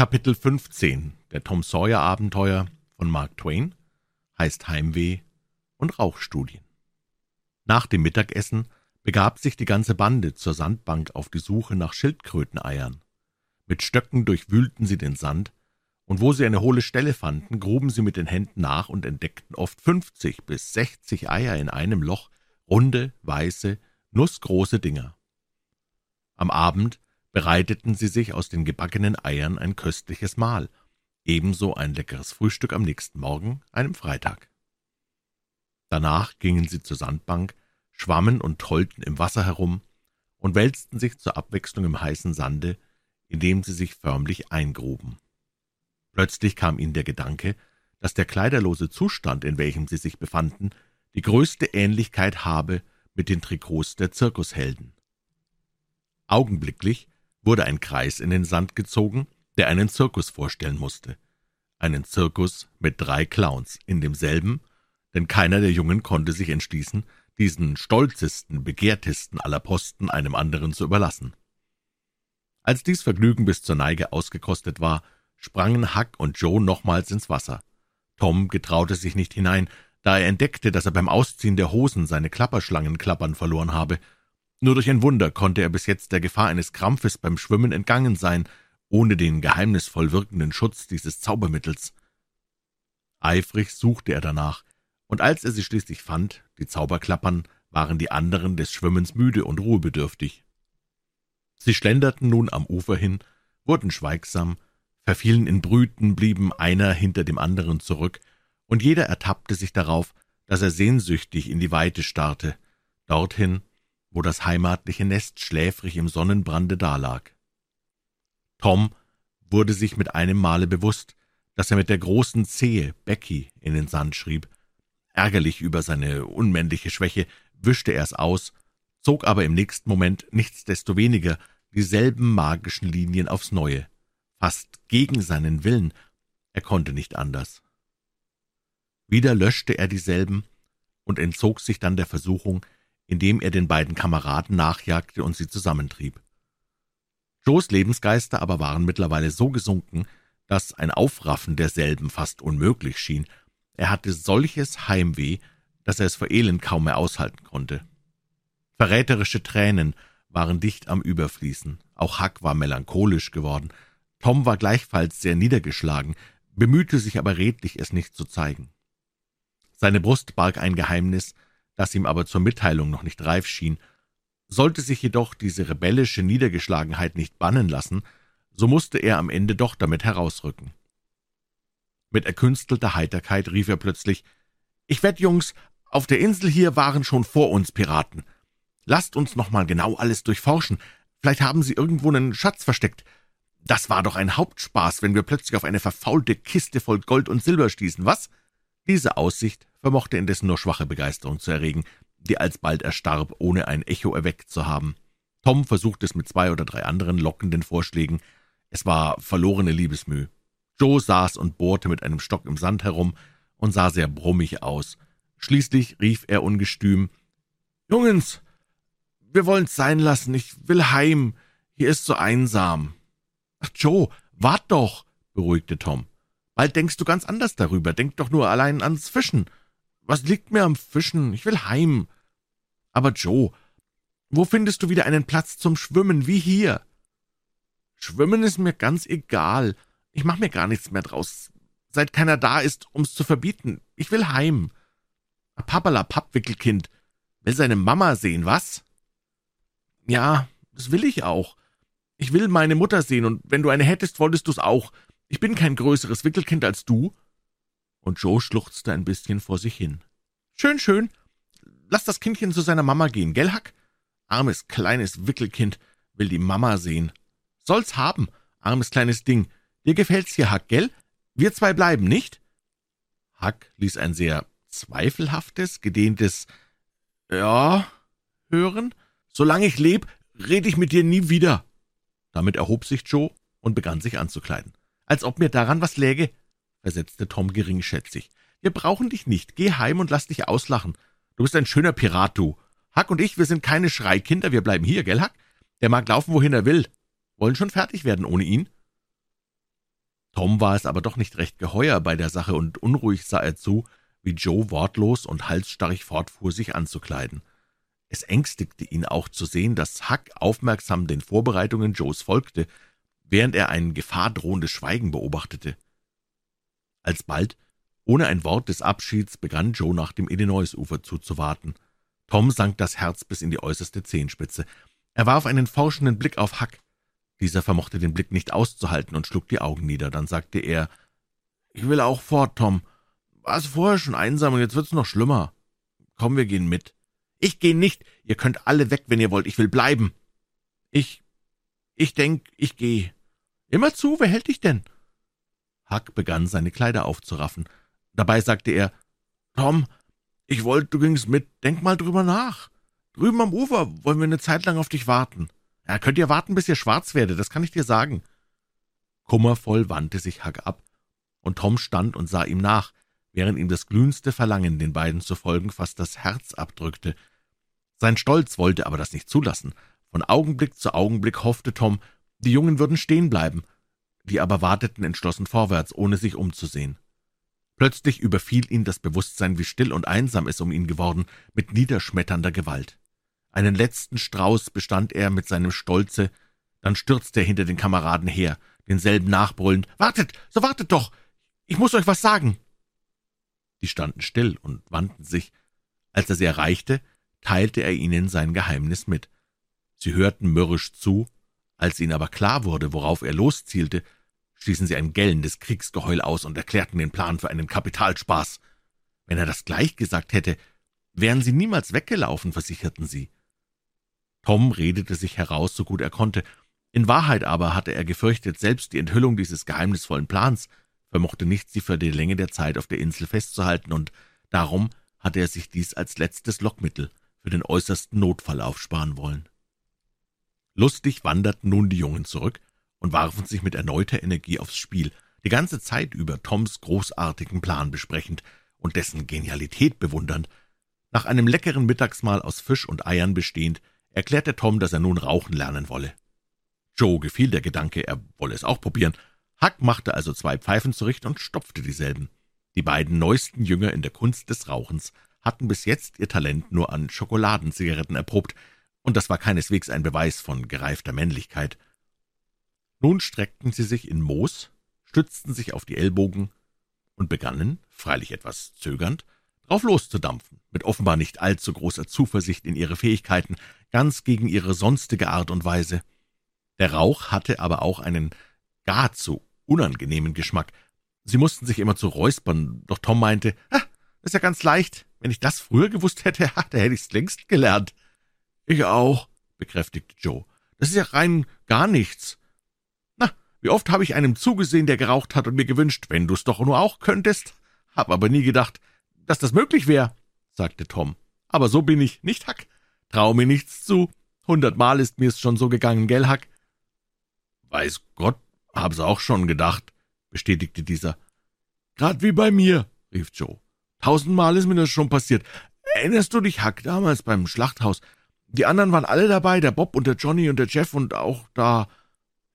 Kapitel 15 der Tom Sawyer Abenteuer von Mark Twain heißt Heimweh und Rauchstudien. Nach dem Mittagessen begab sich die ganze Bande zur Sandbank auf die Suche nach Schildkröteneiern. Mit Stöcken durchwühlten sie den Sand, und wo sie eine hohle Stelle fanden, gruben sie mit den Händen nach und entdeckten oft fünfzig bis sechzig Eier in einem Loch, runde, weiße, nussgroße Dinger. Am Abend bereiteten sie sich aus den gebackenen Eiern ein köstliches Mahl, ebenso ein leckeres Frühstück am nächsten Morgen, einem Freitag. Danach gingen sie zur Sandbank, schwammen und tollten im Wasser herum und wälzten sich zur Abwechslung im heißen Sande, indem sie sich förmlich eingruben. Plötzlich kam ihnen der Gedanke, dass der kleiderlose Zustand, in welchem sie sich befanden, die größte Ähnlichkeit habe mit den Trikots der Zirkushelden. Augenblicklich wurde ein Kreis in den Sand gezogen, der einen Zirkus vorstellen musste. Einen Zirkus mit drei Clowns, in demselben, denn keiner der Jungen konnte sich entschließen, diesen stolzesten, begehrtesten aller Posten einem anderen zu überlassen. Als dies Vergnügen bis zur Neige ausgekostet war, sprangen Huck und Joe nochmals ins Wasser. Tom getraute sich nicht hinein, da er entdeckte, dass er beim Ausziehen der Hosen seine Klapperschlangenklappern verloren habe. Nur durch ein Wunder konnte er bis jetzt der Gefahr eines Krampfes beim Schwimmen entgangen sein, ohne den geheimnisvoll wirkenden Schutz dieses Zaubermittels. Eifrig suchte er danach, und als er sie schließlich fand, die Zauberklappern, waren die anderen des Schwimmens müde und ruhebedürftig. Sie schlenderten nun am Ufer hin, wurden schweigsam, verfielen in Brüten, blieben einer hinter dem anderen zurück, und jeder ertappte sich darauf, dass er sehnsüchtig in die Weite starrte, dorthin, wo das heimatliche Nest schläfrig im Sonnenbrande dalag. Tom wurde sich mit einem Male bewusst, dass er mit der großen Zehe Becky in den Sand schrieb. Ärgerlich über seine unmännliche Schwäche wischte er es aus, zog aber im nächsten Moment nichtsdestoweniger dieselben magischen Linien aufs Neue, fast gegen seinen Willen, er konnte nicht anders. Wieder löschte er dieselben und entzog sich dann der Versuchung, indem er den beiden Kameraden nachjagte und sie zusammentrieb. Joes Lebensgeister aber waren mittlerweile so gesunken, dass ein Aufraffen derselben fast unmöglich schien. Er hatte solches Heimweh, dass er es vor Elend kaum mehr aushalten konnte. Verräterische Tränen waren dicht am Überfließen. Auch Huck war melancholisch geworden. Tom war gleichfalls sehr niedergeschlagen, bemühte sich aber redlich, es nicht zu zeigen. Seine Brust barg ein Geheimnis, das ihm aber zur Mitteilung noch nicht reif schien. Sollte sich jedoch diese rebellische Niedergeschlagenheit nicht bannen lassen, so musste er am Ende doch damit herausrücken. Mit erkünstelter Heiterkeit rief er plötzlich Ich wett, Jungs, auf der Insel hier waren schon vor uns Piraten. Lasst uns noch mal genau alles durchforschen. Vielleicht haben sie irgendwo einen Schatz versteckt. Das war doch ein Hauptspaß, wenn wir plötzlich auf eine verfaulte Kiste voll Gold und Silber stießen, was? Diese Aussicht vermochte indessen nur schwache Begeisterung zu erregen, die alsbald erstarb, ohne ein Echo erweckt zu haben. Tom versuchte es mit zwei oder drei anderen lockenden Vorschlägen. Es war verlorene Liebesmüh. Joe saß und bohrte mit einem Stock im Sand herum und sah sehr brummig aus. Schließlich rief er ungestüm Jungens, wir wollen's sein lassen, ich will heim, hier ist so einsam. Ach, Joe, wart doch, beruhigte Tom. Bald denkst du ganz anders darüber, denk doch nur allein ans Fischen. Was liegt mir am Fischen? Ich will heim. Aber Joe, wo findest du wieder einen Platz zum Schwimmen wie hier? Schwimmen ist mir ganz egal. Ich mach mir gar nichts mehr draus. Seit keiner da ist, um's zu verbieten. Ich will heim. Papala Pappwickelkind. Will seine Mama sehen, was? Ja, das will ich auch. Ich will meine Mutter sehen, und wenn du eine hättest, wolltest du's auch. Ich bin kein größeres Wickelkind als du und Joe schluchzte ein bisschen vor sich hin. Schön, schön. Lass das Kindchen zu seiner Mama gehen, gell, Hack? Armes, kleines Wickelkind will die Mama sehen. Soll's haben, armes kleines Ding. Dir gefällt's hier, Hack, gell? Wir zwei bleiben, nicht? Hack ließ ein sehr zweifelhaftes, gedehntes Ja hören. Solange ich leb, red ich mit dir nie wieder. Damit erhob sich Joe und begann sich anzukleiden. Als ob mir daran was läge versetzte Tom geringschätzig. Wir brauchen dich nicht. Geh heim und lass dich auslachen. Du bist ein schöner Pirat, du. Hack und ich, wir sind keine Schreikinder, wir bleiben hier, gell, Hack? Der mag laufen, wohin er will. Wollen schon fertig werden ohne ihn? Tom war es aber doch nicht recht geheuer bei der Sache, und unruhig sah er zu, wie Joe wortlos und halsstarrig fortfuhr, sich anzukleiden. Es ängstigte ihn auch zu sehen, dass Huck aufmerksam den Vorbereitungen Joes folgte, während er ein gefahrdrohendes Schweigen beobachtete. Alsbald, ohne ein Wort des Abschieds, begann Joe nach dem Illinois-Ufer zuzuwarten. Tom sank das Herz bis in die äußerste Zehenspitze. Er warf einen forschenden Blick auf Huck. Dieser vermochte den Blick nicht auszuhalten und schlug die Augen nieder. Dann sagte er, »Ich will auch fort, Tom. War's vorher schon einsam und jetzt wird's noch schlimmer. Komm, wir gehen mit.« »Ich gehe nicht. Ihr könnt alle weg, wenn ihr wollt. Ich will bleiben.« »Ich, ich denk, ich gehe.« »Immer zu, wer hält dich denn?« Huck begann, seine Kleider aufzuraffen. Dabei sagte er, »Tom, ich wollte, du gingst mit. Denk mal drüber nach. Drüben am Ufer wollen wir eine Zeit lang auf dich warten. Ja, könnt ihr warten, bis ihr schwarz werdet, das kann ich dir sagen.« Kummervoll wandte sich Huck ab, und Tom stand und sah ihm nach, während ihm das glühendste Verlangen, den beiden zu folgen, fast das Herz abdrückte. Sein Stolz wollte aber das nicht zulassen. Von Augenblick zu Augenblick hoffte Tom, die Jungen würden stehen bleiben, die aber warteten entschlossen vorwärts, ohne sich umzusehen. Plötzlich überfiel ihn das Bewusstsein, wie still und einsam es um ihn geworden, mit niederschmetternder Gewalt. Einen letzten Strauß bestand er mit seinem Stolze, dann stürzte er hinter den Kameraden her, denselben nachbrüllend, »Wartet, so wartet doch! Ich muss euch was sagen!« Die standen still und wandten sich. Als er sie erreichte, teilte er ihnen sein Geheimnis mit. Sie hörten mürrisch zu, als ihnen aber klar wurde, worauf er loszielte, stießen sie ein gellendes Kriegsgeheul aus und erklärten den Plan für einen Kapitalspaß. Wenn er das gleich gesagt hätte, wären sie niemals weggelaufen, versicherten sie. Tom redete sich heraus, so gut er konnte. In Wahrheit aber hatte er gefürchtet, selbst die Enthüllung dieses geheimnisvollen Plans vermochte nicht, sie für die Länge der Zeit auf der Insel festzuhalten, und darum hatte er sich dies als letztes Lockmittel für den äußersten Notfall aufsparen wollen. Lustig wanderten nun die Jungen zurück und warfen sich mit erneuter Energie aufs Spiel, die ganze Zeit über Toms großartigen Plan besprechend und dessen Genialität bewundernd. Nach einem leckeren Mittagsmahl aus Fisch und Eiern bestehend, erklärte Tom, dass er nun rauchen lernen wolle. Joe gefiel der Gedanke, er wolle es auch probieren. Huck machte also zwei Pfeifen zurecht und stopfte dieselben. Die beiden neuesten Jünger in der Kunst des Rauchens hatten bis jetzt ihr Talent nur an Schokoladenzigaretten erprobt, und das war keineswegs ein Beweis von gereifter Männlichkeit. Nun streckten sie sich in Moos, stützten sich auf die Ellbogen und begannen, freilich etwas zögernd, drauf loszudampfen, mit offenbar nicht allzu großer Zuversicht in ihre Fähigkeiten, ganz gegen ihre sonstige Art und Weise. Der Rauch hatte aber auch einen geradezu unangenehmen Geschmack. Sie mussten sich immer zu räuspern, doch Tom meinte, ah, ist ja ganz leicht. Wenn ich das früher gewusst hätte, da hätte ich's längst gelernt. Ich auch, bekräftigte Joe. Das ist ja rein gar nichts. Wie oft habe ich einem zugesehen, der geraucht hat und mir gewünscht, wenn du's doch nur auch könntest. Hab aber nie gedacht, dass das möglich wäre, sagte Tom. Aber so bin ich, nicht Hack. Trau mir nichts zu. Hundertmal ist mir's schon so gegangen, gell, Hack? Weiß Gott, hab's auch schon gedacht, bestätigte dieser. Grad wie bei mir, rief Joe. Tausendmal ist mir das schon passiert. Erinnerst du dich, Hack, damals beim Schlachthaus? Die anderen waren alle dabei, der Bob und der Johnny und der Jeff und auch da.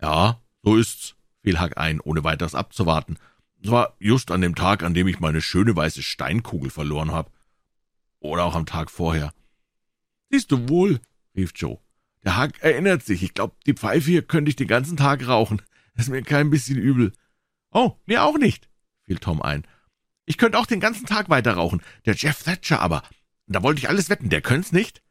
Ja, »So ist's«, fiel Huck ein, ohne weiteres abzuwarten. »Es war just an dem Tag, an dem ich meine schöne weiße Steinkugel verloren habe. Oder auch am Tag vorher.« »Siehst du wohl«, rief Joe. »Der Huck erinnert sich. Ich glaube, die Pfeife hier könnte ich den ganzen Tag rauchen. ist mir kein bisschen übel.« »Oh, mir auch nicht«, fiel Tom ein. »Ich könnte auch den ganzen Tag weiter rauchen. Der Jeff Thatcher aber. Da wollte ich alles wetten, der könnt's nicht.«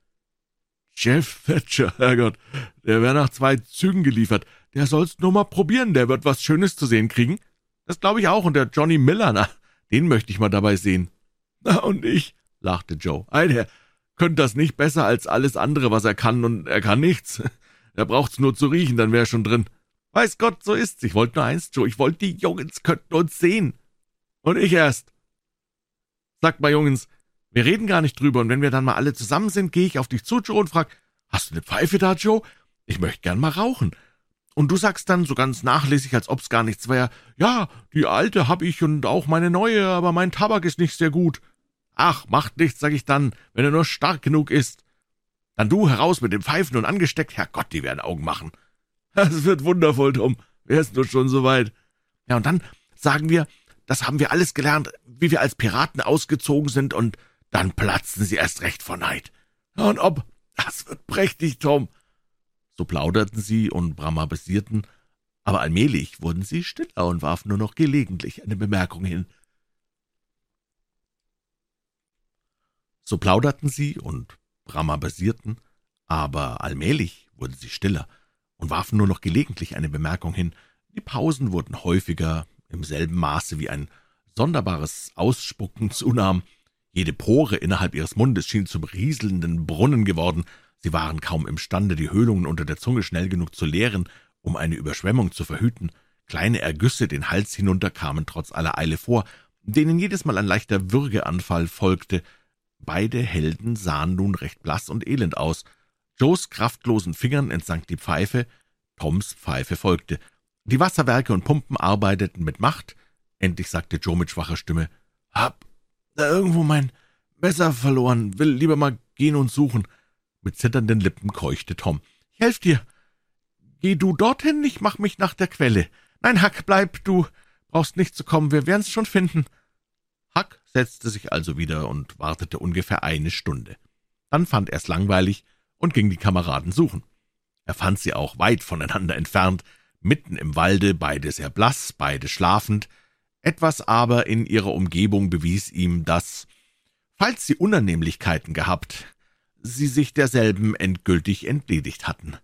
Jeff Thatcher, Herrgott, der wäre nach zwei Zügen geliefert. Der soll's nur mal probieren, der wird was Schönes zu sehen kriegen. Das glaube ich auch, und der Johnny Miller, na, den möchte ich mal dabei sehen. Na, und ich, lachte Joe. Ei, der könnte das nicht besser als alles andere, was er kann, und er kann nichts. Er braucht's nur zu riechen, dann wär er schon drin. Weiß Gott, so ist's. Ich wollte nur eins, Joe. Ich wollte, die Jungens könnten uns sehen. Und ich erst. Sagt mal, Jungens, wir reden gar nicht drüber, und wenn wir dann mal alle zusammen sind, gehe ich auf dich zu, Joe, und frag, hast du eine Pfeife da, Joe? Ich möchte gern mal rauchen. Und du sagst dann so ganz nachlässig, als ob's gar nichts wär, ja, die alte hab ich und auch meine neue, aber mein Tabak ist nicht sehr gut. Ach, macht nichts, sag ich dann, wenn er nur stark genug ist. Dann du heraus mit dem Pfeifen und angesteckt, Herrgott, die werden Augen machen. Das wird wundervoll, Tom. Wärst du schon so weit. Ja, und dann sagen wir, das haben wir alles gelernt, wie wir als Piraten ausgezogen sind, und dann platzen sie erst recht vor Neid. Und ob, das wird prächtig, Tom. So plauderten sie und bramabesierten, aber allmählich wurden sie stiller und warfen nur noch gelegentlich eine Bemerkung hin. So plauderten sie und bramabesierten, aber allmählich wurden sie stiller und warfen nur noch gelegentlich eine Bemerkung hin. Die Pausen wurden häufiger, im selben Maße wie ein sonderbares Ausspucken zunahm. Jede Pore innerhalb ihres Mundes schien zum rieselnden Brunnen geworden. Sie waren kaum imstande, die Höhlungen unter der Zunge schnell genug zu leeren, um eine Überschwemmung zu verhüten. Kleine Ergüsse den Hals hinunter kamen trotz aller Eile vor, denen jedes Mal ein leichter Würgeanfall folgte. Beide Helden sahen nun recht blass und elend aus. Joes kraftlosen Fingern entsank die Pfeife, Toms Pfeife folgte. Die Wasserwerke und Pumpen arbeiteten mit Macht. Endlich sagte Joe mit schwacher Stimme, »Hab da irgendwo mein Messer verloren, will lieber mal gehen und suchen.« Mit zitternden Lippen keuchte Tom. »Ich helf dir. Geh du dorthin, ich mach mich nach der Quelle. Nein, Hack, bleib, du brauchst nicht zu kommen, wir werden's schon finden.« Hack setzte sich also wieder und wartete ungefähr eine Stunde. Dann fand er's langweilig und ging die Kameraden suchen. Er fand sie auch weit voneinander entfernt, mitten im Walde, beide sehr blass, beide schlafend. Etwas aber in ihrer Umgebung bewies ihm, dass, falls sie Unannehmlichkeiten gehabt, sie sich derselben endgültig entledigt hatten.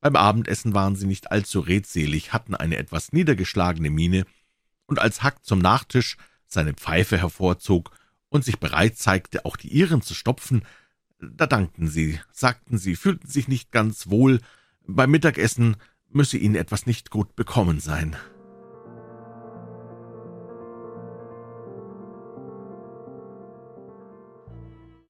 Beim Abendessen waren sie nicht allzu redselig, hatten eine etwas niedergeschlagene Miene, und als Hack zum Nachtisch seine Pfeife hervorzog und sich bereit zeigte, auch die ihren zu stopfen, da dankten sie, sagten sie, fühlten sich nicht ganz wohl, beim Mittagessen müsse ihnen etwas nicht gut bekommen sein.